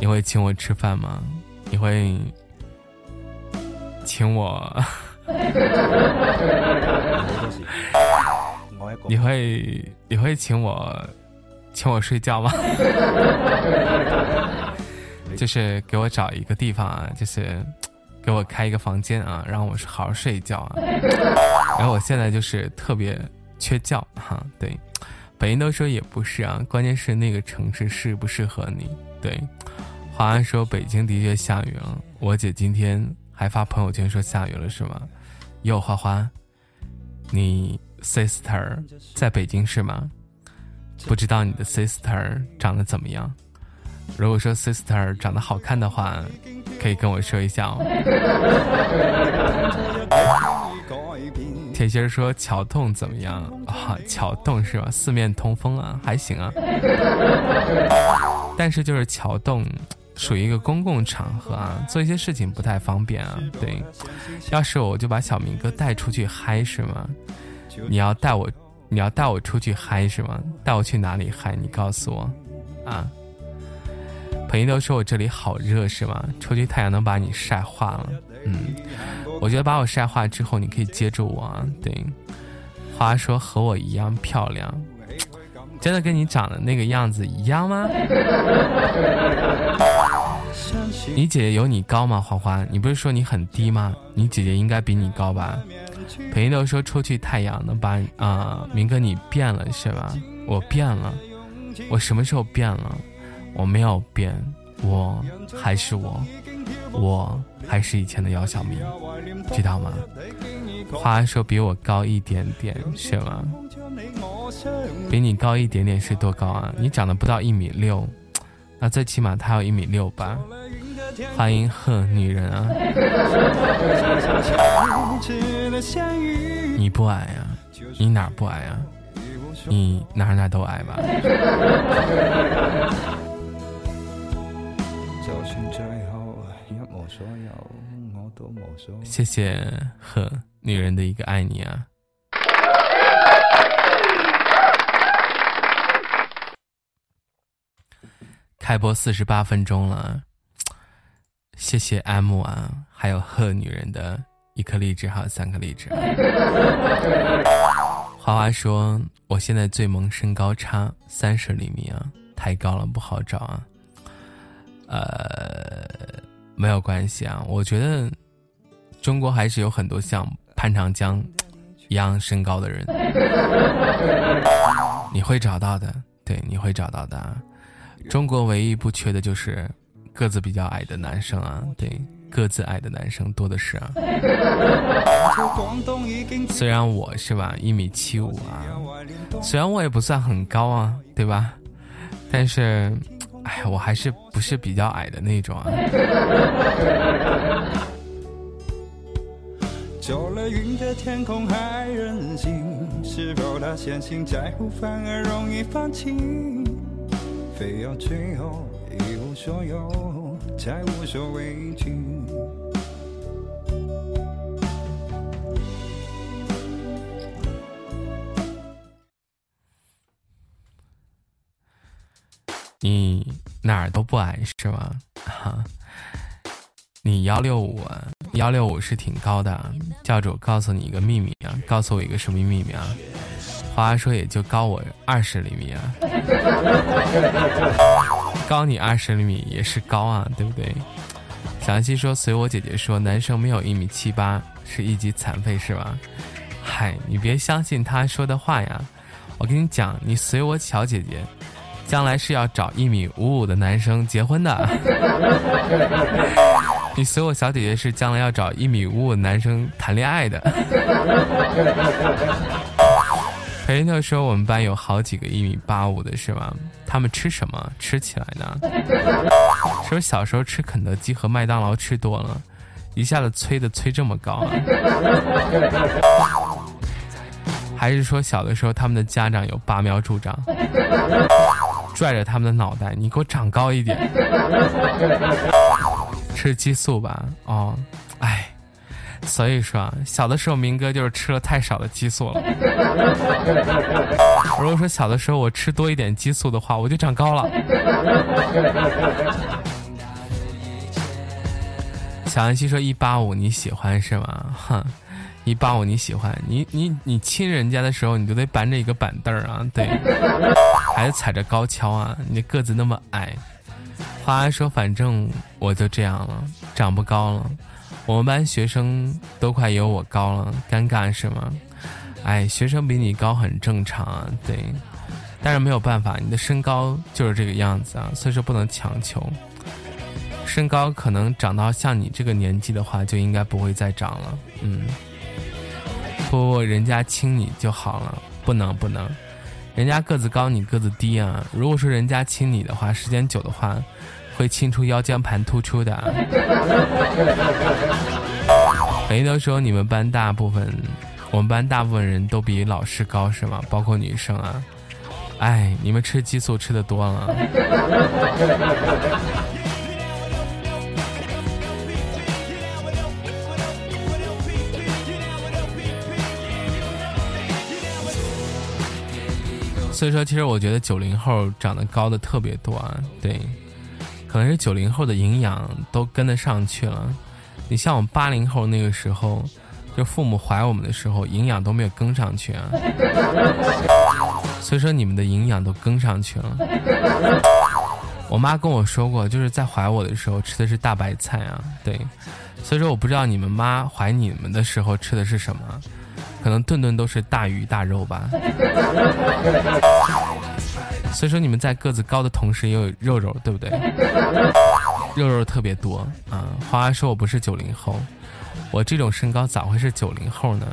你会请我吃饭吗？你会请我？你会你会请我请我睡觉吗？就是给我找一个地方啊，就是给我开一个房间啊，让我好好睡一觉啊。然后我现在就是特别缺觉哈，对，本音都说也不是啊，关键是那个城市适不适合你。对，华安说北京的确下雨了，我姐今天还发朋友圈说下雨了是吗？哟，花花，你 sister 在北京是吗？不知道你的 sister 长得怎么样？如果说 sister 长得好看的话，可以跟我说一下哦。[laughs] 铁心说桥洞怎么样啊？桥洞是吧？四面通风啊，还行啊。[laughs] 但是就是桥洞。属于一个公共场合啊，做一些事情不太方便啊。对，要是我就把小明哥带出去嗨是吗？你要带我，你要带我出去嗨是吗？带我去哪里嗨？你告诉我，啊。朋友都说我这里好热是吗？出去太阳能把你晒化了。嗯，我觉得把我晒化之后，你可以接住我啊。对，话说和我一样漂亮。真的跟你长得那个样子一样吗？你姐姐有你高吗？花花，你不是说你很低吗？你姐姐应该比你高吧？裴一都说出去太阳能把啊，明哥你变了是吧？我变了，我什么时候变了？我没有变，我还是我，我还是以前的姚小明，知道吗？话说比我高一点点是吗？比你高一点点是多高啊？你长得不到一米六，那最起码他有一米六吧？欢迎贺女人啊！[laughs] 你不矮啊？你哪不矮啊？你哪哪都矮吧？谢谢呵女人的一个爱你啊！开播四十八分钟了，谢谢 M 啊，还有贺女人的一颗荔枝，还有三颗荔枝。花花说：“我现在最萌身高差三十厘米啊，太高了不好找啊。”呃，没有关系啊，我觉得中国还是有很多像潘长江一样身高的人，[laughs] 你会找到的，对，你会找到的。中国唯一不缺的就是个子比较矮的男生啊，对，个子矮的男生多的是啊。虽然我是吧一米七五啊，虽然我也不算很高啊，对吧？但是，哎，我还是不是比较矮的那种啊。走了云的天空还任性是否它相信在乎反而容易放弃？非要最后一无所有才无所畏惧。你哪儿都不爱是吗？哈。你幺六五，幺六五是挺高的。教主告诉你一个秘密啊，告诉我一个什么秘密啊？花花说也就高我二十厘米啊，高你二十厘米也是高啊，对不对？小西说随我姐姐说，男生没有一米七八是一级残废是吧？嗨，你别相信他说的话呀！我跟你讲，你随我小姐姐，将来是要找一米五五的男生结婚的。你随我小姐姐是将来要找一米五五男生谈恋爱的。培特说我们班有好几个一米八五的是吗？他们吃什么吃起来呢？是不是小时候吃肯德基和麦当劳吃多了，一下子催的催这么高啊？[laughs] 还是说小的时候他们的家长有拔苗助长，拽着他们的脑袋，你给我长高一点，吃激素吧？哦，哎。所以说，小的时候明哥就是吃了太少的激素了。[laughs] 如果说小的时候我吃多一点激素的话，我就长高了。小安溪说一八五你喜欢是吗？哼，一八五你喜欢你你你亲人家的时候，你就得搬着一个板凳啊，对，还得踩着高跷啊，你个子那么矮。花花说反正我就这样了，长不高了。我们班学生都快有我高了，尴尬是吗？哎，学生比你高很正常啊，对。但是没有办法，你的身高就是这个样子啊，所以说不能强求。身高可能长到像你这个年纪的话，就应该不会再长了。嗯，不不，人家亲你就好了，不能不能，人家个子高，你个子低啊。如果说人家亲你的话，时间久的话。会清除腰间盘突出的。每 [laughs] 都说你们班大部分，我们班大部分人都比老师高是吗？包括女生啊？哎，你们吃激素吃的多了。所以说，其实我觉得九零后长得高的特别多啊，对。可能是九零后的营养都跟得上去了，你像我们八零后那个时候，就父母怀我们的时候，营养都没有跟上去啊。所以说你们的营养都跟上去了。我妈跟我说过，就是在怀我的时候吃的是大白菜啊，对。所以说我不知道你们妈怀你们的时候吃的是什么，可能顿顿都是大鱼大肉吧。所以说你们在个子高的同时也有肉肉，对不对？[laughs] 肉肉特别多啊！花花说我不是九零后，我这种身高咋会是九零后呢？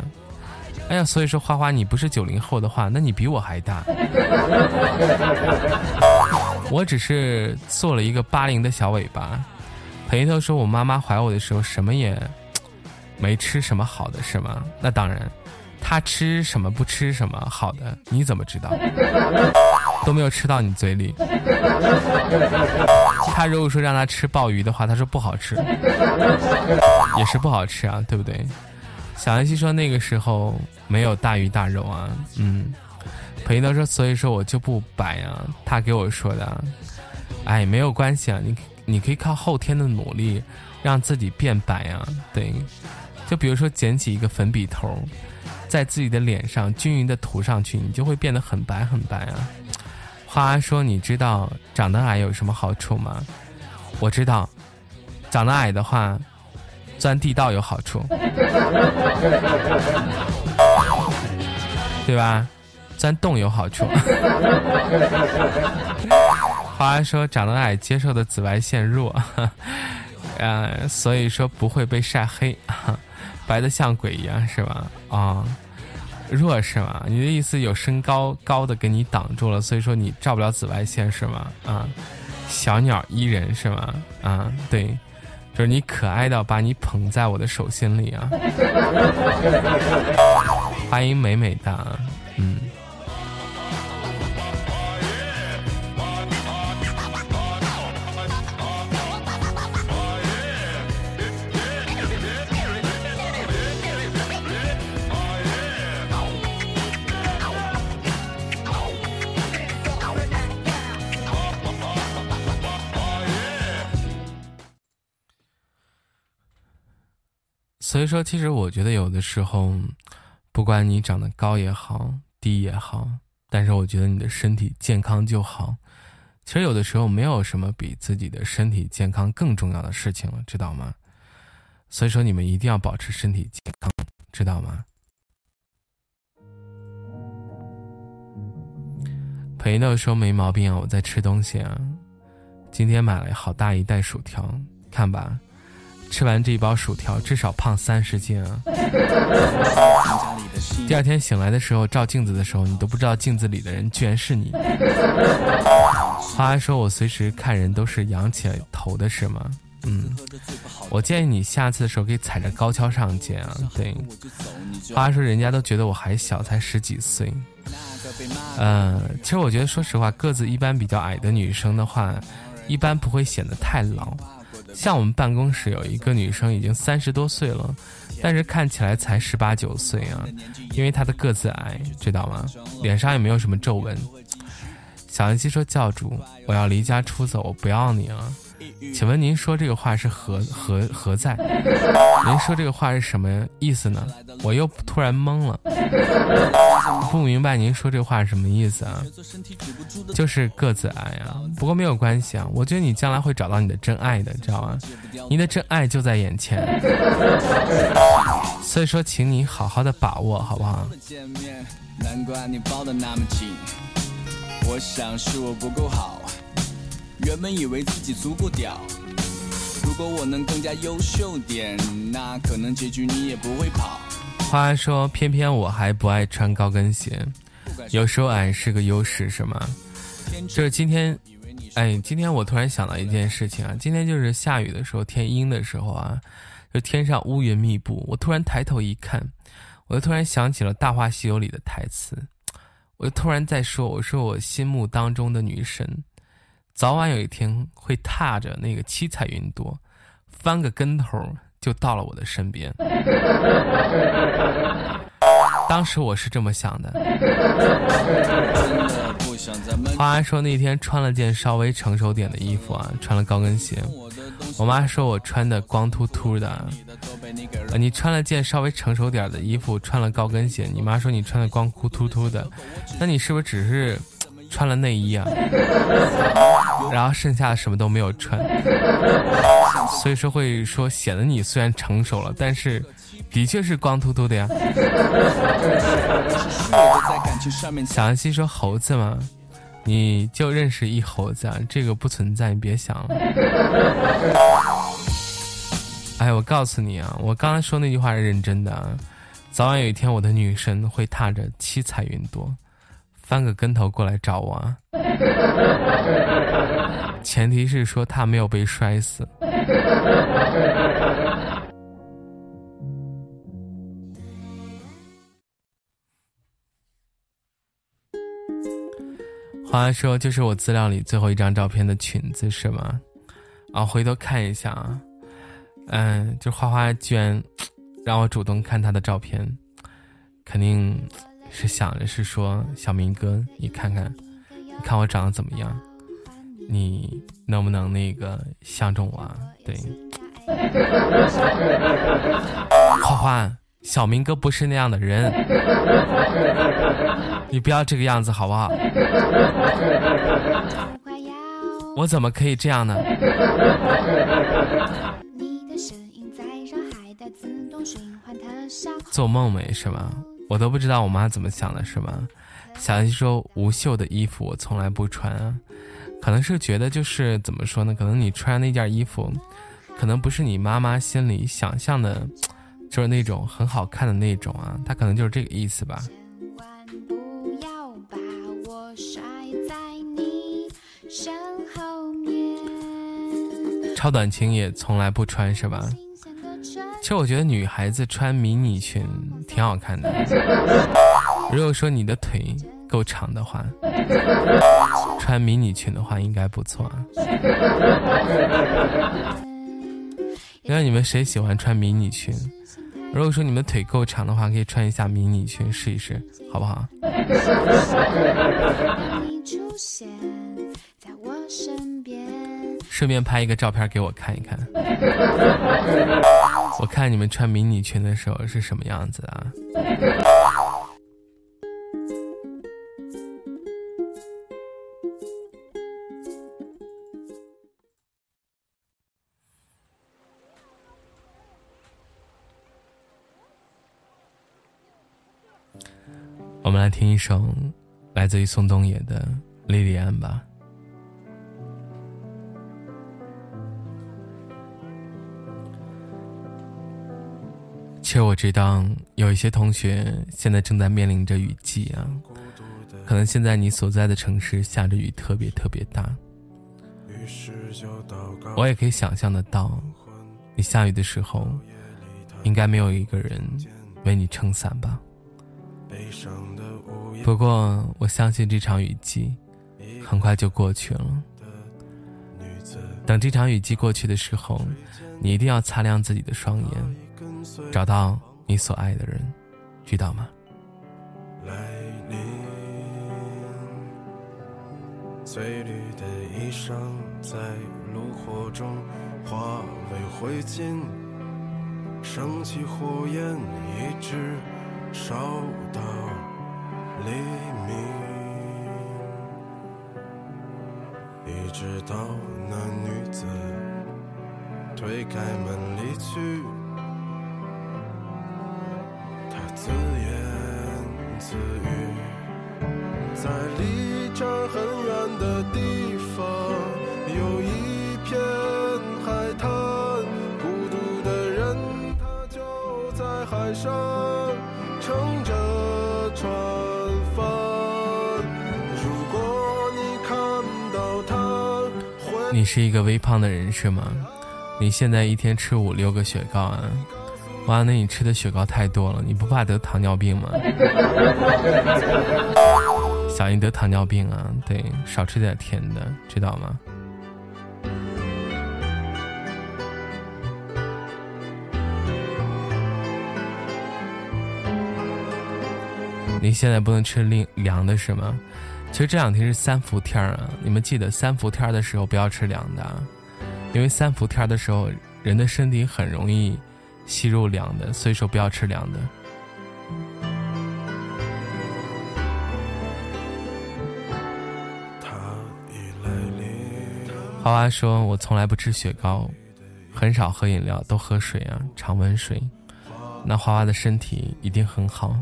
哎呀，所以说花花你不是九零后的话，那你比我还大。[laughs] 我只是做了一个八零的小尾巴。裴头说我妈妈怀我的时候什么也没吃什么好的是吗？那当然，他吃什么不吃什么好的，你怎么知道？都没有吃到你嘴里。他如果说让他吃鲍鱼的话，他说不好吃，也是不好吃啊，对不对？小安西说那个时候没有大鱼大肉啊，嗯。裴德说，所以说我就不白啊。他给我说的，哎，没有关系啊，你你可以靠后天的努力让自己变白啊，对。就比如说捡起一个粉笔头，在自己的脸上均匀的涂上去，你就会变得很白很白啊。花花说：“你知道长得矮有什么好处吗？”我知道，长得矮的话，钻地道有好处，[laughs] 对吧？钻洞有好处。花花说：“长得矮，接受的紫外线弱，[laughs] 呃，所以说不会被晒黑，白的像鬼一样，是吧？”啊。弱是吗？你的意思有身高高的给你挡住了，所以说你照不了紫外线是吗？啊，小鸟依人是吗？啊，对，就是你可爱到把你捧在我的手心里啊！[laughs] 欢迎美美的，嗯。所以说，其实我觉得有的时候，不管你长得高也好，低也好，但是我觉得你的身体健康就好。其实有的时候没有什么比自己的身体健康更重要的事情了，知道吗？所以说你们一定要保持身体健康，知道吗？裴豆说没毛病啊，我在吃东西啊。今天买了好大一袋薯条，看吧。吃完这一包薯条至少胖三十斤啊！[laughs] 第二天醒来的时候照镜子的时候，你都不知道镜子里的人居然是你。花花说：“我随时看人都是仰起头的，是吗？”嗯，我建议你下次的时候可以踩着高跷上街啊。对，花花说：“人家都觉得我还小，才十几岁。”嗯，其实我觉得，说实话，个子一般比较矮的女生的话，一般不会显得太老。像我们办公室有一个女生，已经三十多岁了，但是看起来才十八九岁啊，因为她的个子矮，知道吗？脸上也没有什么皱纹。小安溪说：“教主，我要离家出走，我不要你了。”请问您说这个话是何何何在？您说这个话是什么意思呢？我又突然懵了，不明白您说这话是什么意思啊？就是个子矮啊，不过没有关系啊，我觉得你将来会找到你的真爱的，知道吗？你的真爱就在眼前，所以说，请你好好的把握，好不好？我想是我不够好。原本以为自己足够屌，如果我能更加优秀点，那可能结局你也不会跑。话说，偏偏我还不爱穿高跟鞋，有时候矮是个优势，是吗？就是今天，哎，今天我突然想到一件事情啊，今天就是下雨的时候，天阴的时候啊，就天上乌云密布，我突然抬头一看，我就突然想起了《大话西游》里的台词，我就突然在说，我说我心目当中的女神。早晚有一天会踏着那个七彩云朵，翻个跟头就到了我的身边。[laughs] 当时我是这么想的。花说那天穿了件稍微成熟点的衣服啊，穿了高跟鞋。我妈说我穿的光秃秃的。你穿了件稍微成熟点的衣服，穿了高跟鞋。你妈说你穿的光秃秃秃的，那你是不是只是？穿了内衣啊，[laughs] 然后剩下的什么都没有穿，所以说会说显得你虽然成熟了，但是的确是光秃秃的呀。[laughs] 小安西说猴子吗？你就认识一猴子啊？这个不存在，你别想了。[laughs] 哎，我告诉你啊，我刚才说那句话是认真的啊，早晚有一天我的女神会踏着七彩云朵。翻个跟头过来找我啊！[laughs] 前提是说他没有被摔死。话说，就是我资料里最后一张照片的裙子是吗？啊，回头看一下啊。嗯，就花花居然让我主动看他的照片，肯定。是想着是说小明哥，你看看，你看我长得怎么样？你能不能那个相中我？啊？对，花花，小明哥不是那样的人，你不要这个样子好不好？我怎么可以这样呢？做梦没是吗？我都不知道我妈怎么想的，是吗？小西说无袖的衣服我从来不穿啊，可能是觉得就是怎么说呢？可能你穿那件衣服，可能不是你妈妈心里想象的，就是那种很好看的那种啊，她可能就是这个意思吧。超短裙也从来不穿是吧？其实我觉得女孩子穿迷你裙挺好看的。如果说你的腿够长的话，穿迷你裙的话应该不错。因为你们谁喜欢穿迷你裙？如果说你们腿够长的话，可以穿一下迷你裙试一试，好不好？顺便拍一个照片给我看一看。我看你们穿迷你裙的时候是什么样子啊？我们来听一首来自于宋冬野的《莉莉安》吧。其实我知道，有一些同学现在正在面临着雨季啊，可能现在你所在的城市下着雨，特别特别大。我也可以想象得到，你下雨的时候，应该没有一个人为你撑伞吧。不过，我相信这场雨季很快就过去了。等这场雨季过去的时候，你一定要擦亮自己的双眼，找到你所爱的人，知道吗？来临，翠绿的衣裳在炉火中化为灰烬，升起火焰，一直烧到黎明。一直到那女子推开门离去，自语，在离这儿很远的地方，有一片海滩，孤独的人他就在海上撑着船帆。如果你看到他。你是一个微胖的人是吗？你现在一天吃五六个雪糕啊？哇，那你吃的雪糕太多了，你不怕得糖尿病吗？[laughs] 小心得糖尿病啊！对，少吃点甜的，知道吗？你现在不能吃凉凉的是吗？其实这两天是三伏天啊，你们记得三伏天的时候不要吃凉的，因为三伏天的时候人的身体很容易吸入凉的，所以说不要吃凉的。花花说：“我从来不吃雪糕，很少喝饮料，都喝水啊，常温水。那花花的身体一定很好。”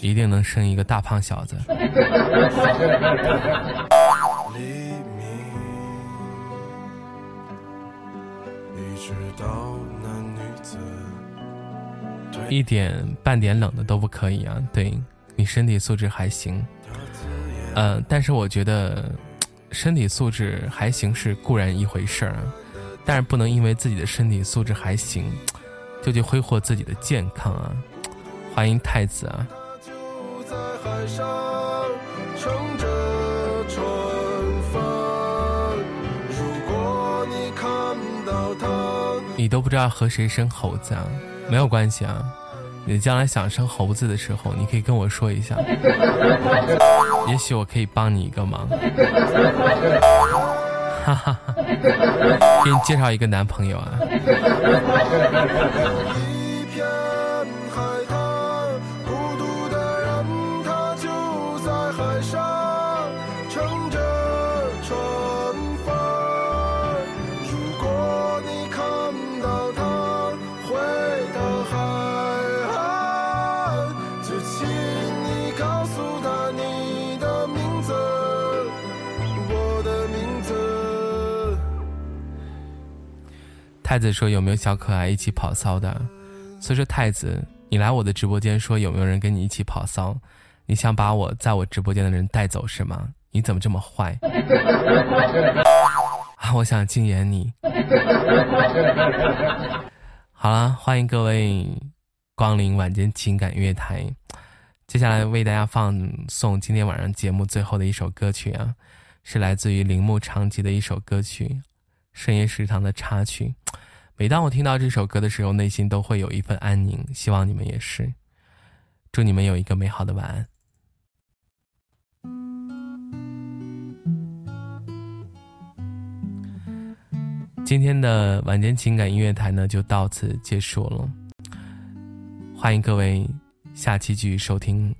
一定能生一个大胖小子。一 [laughs] 一点半点冷的都不可以啊！对你身体素质还行，呃，但是我觉得身体素质还行是固然一回事儿，但是不能因为自己的身体素质还行，就去挥霍自己的健康啊！欢迎太子啊！你都不知道和谁生猴子啊？没有关系啊，你将来想生猴子的时候，你可以跟我说一下，[laughs] 也许我可以帮你一个忙。哈哈哈，给你介绍一个男朋友啊。太子说：“有没有小可爱一起跑骚的？”所以说，太子，你来我的直播间说有没有人跟你一起跑骚？你想把我在我直播间的人带走是吗？你怎么这么坏？啊，我想禁言你。好了，欢迎各位光临晚间情感音乐台。接下来为大家放送今天晚上节目最后的一首歌曲啊，是来自于铃木长吉的一首歌曲。深夜食堂的插曲，每当我听到这首歌的时候，内心都会有一份安宁。希望你们也是。祝你们有一个美好的晚安。今天的晚间情感音乐台呢，就到此结束了。欢迎各位下期继续收听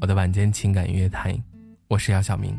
我的晚间情感音乐台，我是姚晓明。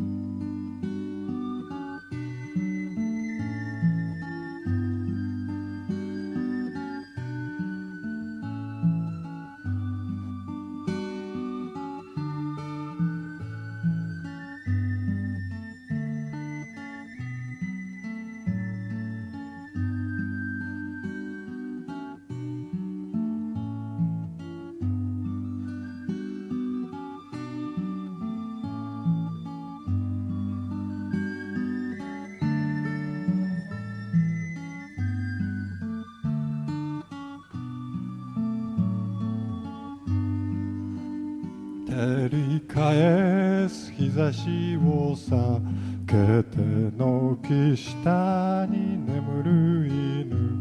しを避けて軒下に眠る犬。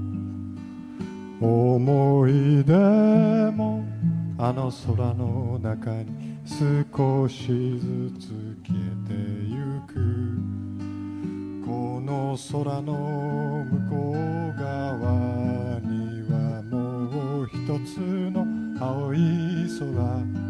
思い出もあの空の中に少しずつ消えてゆく。この空の向こう側にはもう一つの青い空。